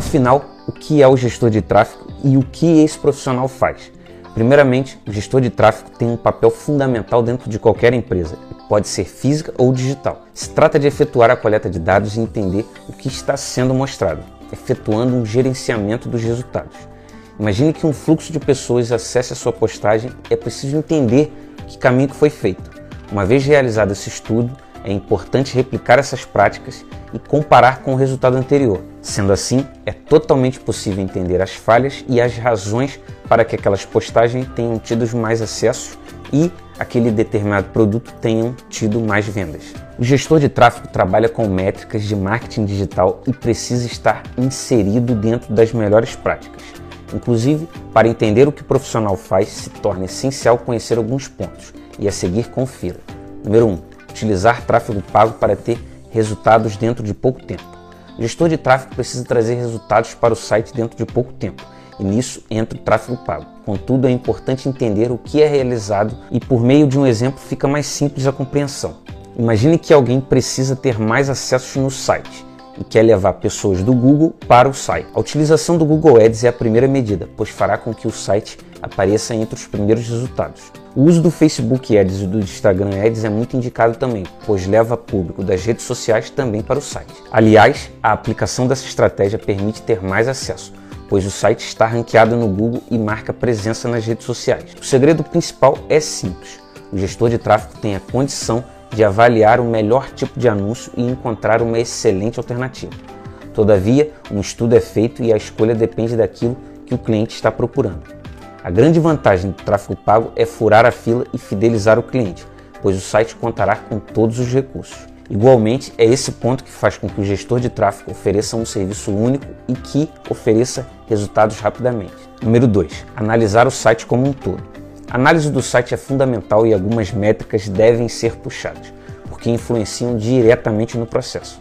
Afinal, o que é o gestor de tráfego e o que esse profissional faz? Primeiramente, o gestor de tráfego tem um papel fundamental dentro de qualquer empresa, pode ser física ou digital. Se trata de efetuar a coleta de dados e entender o que está sendo mostrado, efetuando um gerenciamento dos resultados. Imagine que um fluxo de pessoas acesse a sua postagem é preciso entender que caminho que foi feito. Uma vez realizado esse estudo, é importante replicar essas práticas e comparar com o resultado anterior. Sendo assim, é totalmente possível entender as falhas e as razões para que aquelas postagens tenham tido mais acessos e aquele determinado produto tenham tido mais vendas. O gestor de tráfego trabalha com métricas de marketing digital e precisa estar inserido dentro das melhores práticas. Inclusive, para entender o que o profissional faz, se torna essencial conhecer alguns pontos e a seguir confira. Número 1. Um, utilizar tráfego pago para ter resultados dentro de pouco tempo. O gestor de tráfego precisa trazer resultados para o site dentro de pouco tempo, e nisso entra o tráfego pago. Contudo, é importante entender o que é realizado e por meio de um exemplo fica mais simples a compreensão. Imagine que alguém precisa ter mais acessos no site e quer levar pessoas do Google para o site. A utilização do Google Ads é a primeira medida, pois fará com que o site apareça entre os primeiros resultados. O uso do Facebook Ads e do Instagram Ads é muito indicado também, pois leva público das redes sociais também para o site. Aliás, a aplicação dessa estratégia permite ter mais acesso, pois o site está ranqueado no Google e marca presença nas redes sociais. O segredo principal é simples: o gestor de tráfego tem a condição de avaliar o melhor tipo de anúncio e encontrar uma excelente alternativa. Todavia, um estudo é feito e a escolha depende daquilo que o cliente está procurando. A grande vantagem do tráfego pago é furar a fila e fidelizar o cliente, pois o site contará com todos os recursos. Igualmente, é esse ponto que faz com que o gestor de tráfego ofereça um serviço único e que ofereça resultados rapidamente. Número 2. Analisar o site como um todo. A análise do site é fundamental e algumas métricas devem ser puxadas, porque influenciam diretamente no processo.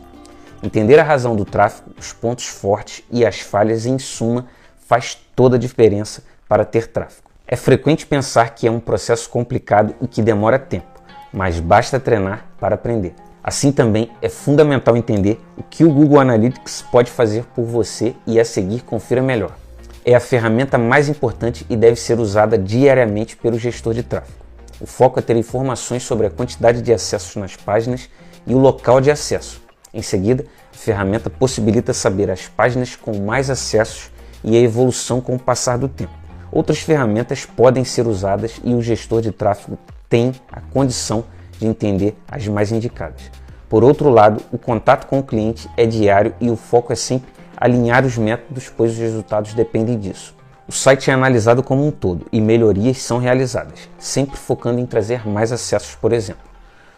Entender a razão do tráfego, os pontos fortes e as falhas, em suma, faz toda a diferença para ter tráfego. É frequente pensar que é um processo complicado e que demora tempo, mas basta treinar para aprender. Assim também é fundamental entender o que o Google Analytics pode fazer por você e a seguir confira melhor. É a ferramenta mais importante e deve ser usada diariamente pelo gestor de tráfego. O foco é ter informações sobre a quantidade de acessos nas páginas e o local de acesso. Em seguida, a ferramenta possibilita saber as páginas com mais acessos e a evolução com o passar do tempo. Outras ferramentas podem ser usadas e o gestor de tráfego tem a condição de entender as mais indicadas. Por outro lado, o contato com o cliente é diário e o foco é sempre alinhar os métodos, pois os resultados dependem disso. O site é analisado como um todo e melhorias são realizadas, sempre focando em trazer mais acessos, por exemplo.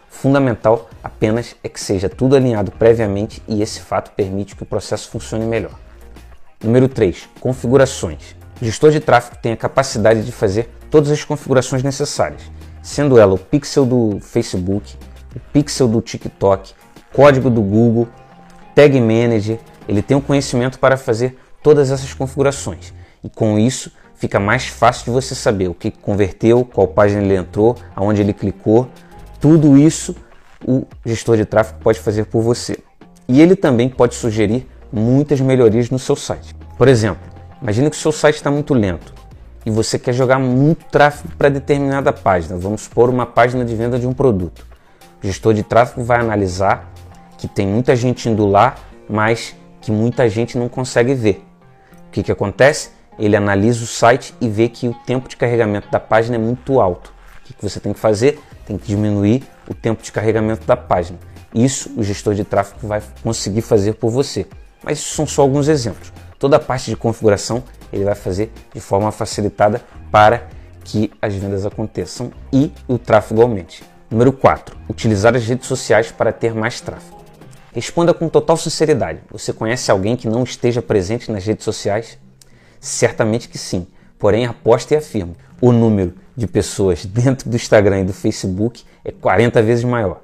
Fundamental apenas é que seja tudo alinhado previamente e esse fato permite que o processo funcione melhor. Número 3. Configurações. O gestor de tráfego tem a capacidade de fazer todas as configurações necessárias, sendo ela o pixel do Facebook, o pixel do TikTok, código do Google, Tag Manager. Ele tem o conhecimento para fazer todas essas configurações e com isso fica mais fácil de você saber o que converteu, qual página ele entrou, aonde ele clicou. Tudo isso o gestor de tráfego pode fazer por você. E ele também pode sugerir muitas melhorias no seu site. Por exemplo, Imagina que o seu site está muito lento e você quer jogar muito tráfego para determinada página. Vamos supor uma página de venda de um produto. O gestor de tráfego vai analisar que tem muita gente indo lá, mas que muita gente não consegue ver. O que, que acontece? Ele analisa o site e vê que o tempo de carregamento da página é muito alto. O que, que você tem que fazer? Tem que diminuir o tempo de carregamento da página. Isso o gestor de tráfego vai conseguir fazer por você. Mas isso são só alguns exemplos. Toda a parte de configuração ele vai fazer de forma facilitada para que as vendas aconteçam e o tráfego aumente. Número 4. Utilizar as redes sociais para ter mais tráfego. Responda com total sinceridade. Você conhece alguém que não esteja presente nas redes sociais? Certamente que sim. Porém, aposto e afirmo: o número de pessoas dentro do Instagram e do Facebook é 40 vezes maior.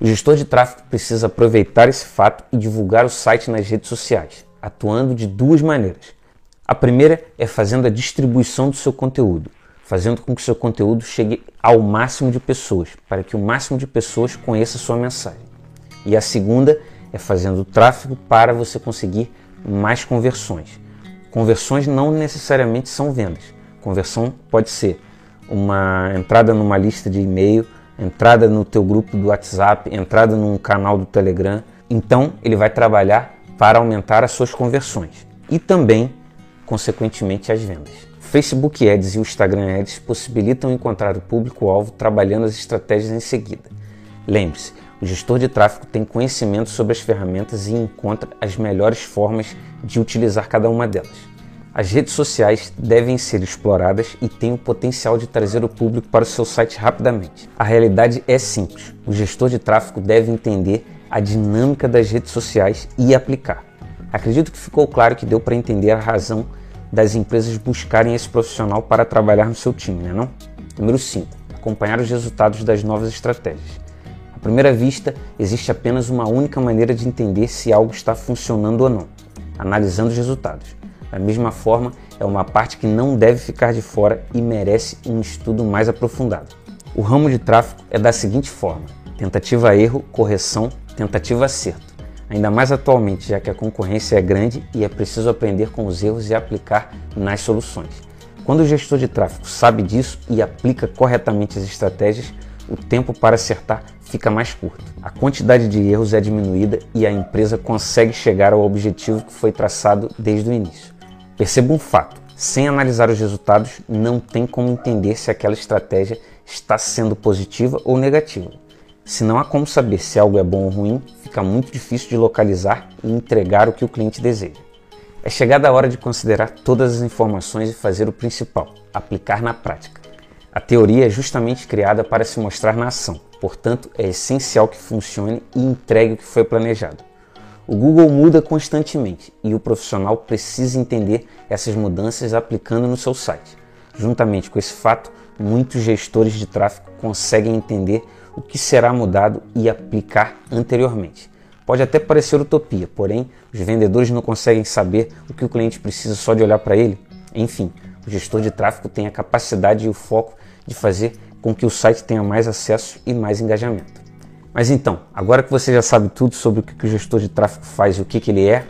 O gestor de tráfego precisa aproveitar esse fato e divulgar o site nas redes sociais atuando de duas maneiras. A primeira é fazendo a distribuição do seu conteúdo, fazendo com que seu conteúdo chegue ao máximo de pessoas, para que o máximo de pessoas conheça sua mensagem. E a segunda é fazendo tráfego para você conseguir mais conversões. Conversões não necessariamente são vendas. Conversão pode ser uma entrada numa lista de e-mail, entrada no teu grupo do WhatsApp, entrada num canal do Telegram. Então, ele vai trabalhar para aumentar as suas conversões e também, consequentemente, as vendas. Facebook Ads e o Instagram Ads possibilitam encontrar o público-alvo trabalhando as estratégias em seguida. Lembre-se, o gestor de tráfego tem conhecimento sobre as ferramentas e encontra as melhores formas de utilizar cada uma delas. As redes sociais devem ser exploradas e têm o potencial de trazer o público para o seu site rapidamente. A realidade é simples: o gestor de tráfego deve entender a dinâmica das redes sociais e aplicar. Acredito que ficou claro que deu para entender a razão das empresas buscarem esse profissional para trabalhar no seu time, né não? Número 5. Acompanhar os resultados das novas estratégias. À primeira vista, existe apenas uma única maneira de entender se algo está funcionando ou não: analisando os resultados. Da mesma forma, é uma parte que não deve ficar de fora e merece um estudo mais aprofundado. O ramo de tráfego é da seguinte forma: tentativa-erro, correção, tentativa-acerto. Ainda mais atualmente, já que a concorrência é grande e é preciso aprender com os erros e aplicar nas soluções. Quando o gestor de tráfego sabe disso e aplica corretamente as estratégias, o tempo para acertar fica mais curto. A quantidade de erros é diminuída e a empresa consegue chegar ao objetivo que foi traçado desde o início. Perceba um fato: sem analisar os resultados, não tem como entender se aquela estratégia está sendo positiva ou negativa. Se não há como saber se algo é bom ou ruim, fica muito difícil de localizar e entregar o que o cliente deseja. É chegada a hora de considerar todas as informações e fazer o principal: aplicar na prática. A teoria é justamente criada para se mostrar na ação, portanto, é essencial que funcione e entregue o que foi planejado. O Google muda constantemente e o profissional precisa entender essas mudanças aplicando no seu site. Juntamente com esse fato, muitos gestores de tráfego conseguem entender o que será mudado e aplicar anteriormente. Pode até parecer utopia, porém, os vendedores não conseguem saber o que o cliente precisa só de olhar para ele. Enfim, o gestor de tráfego tem a capacidade e o foco de fazer com que o site tenha mais acesso e mais engajamento. Mas então, agora que você já sabe tudo sobre o que o gestor de tráfego faz e o que, que ele é,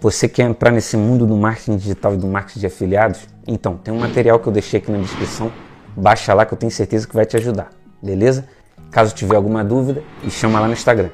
você quer entrar nesse mundo do marketing digital e do marketing de afiliados? Então, tem um material que eu deixei aqui na descrição, baixa lá que eu tenho certeza que vai te ajudar, beleza? Caso tiver alguma dúvida, me chama lá no Instagram.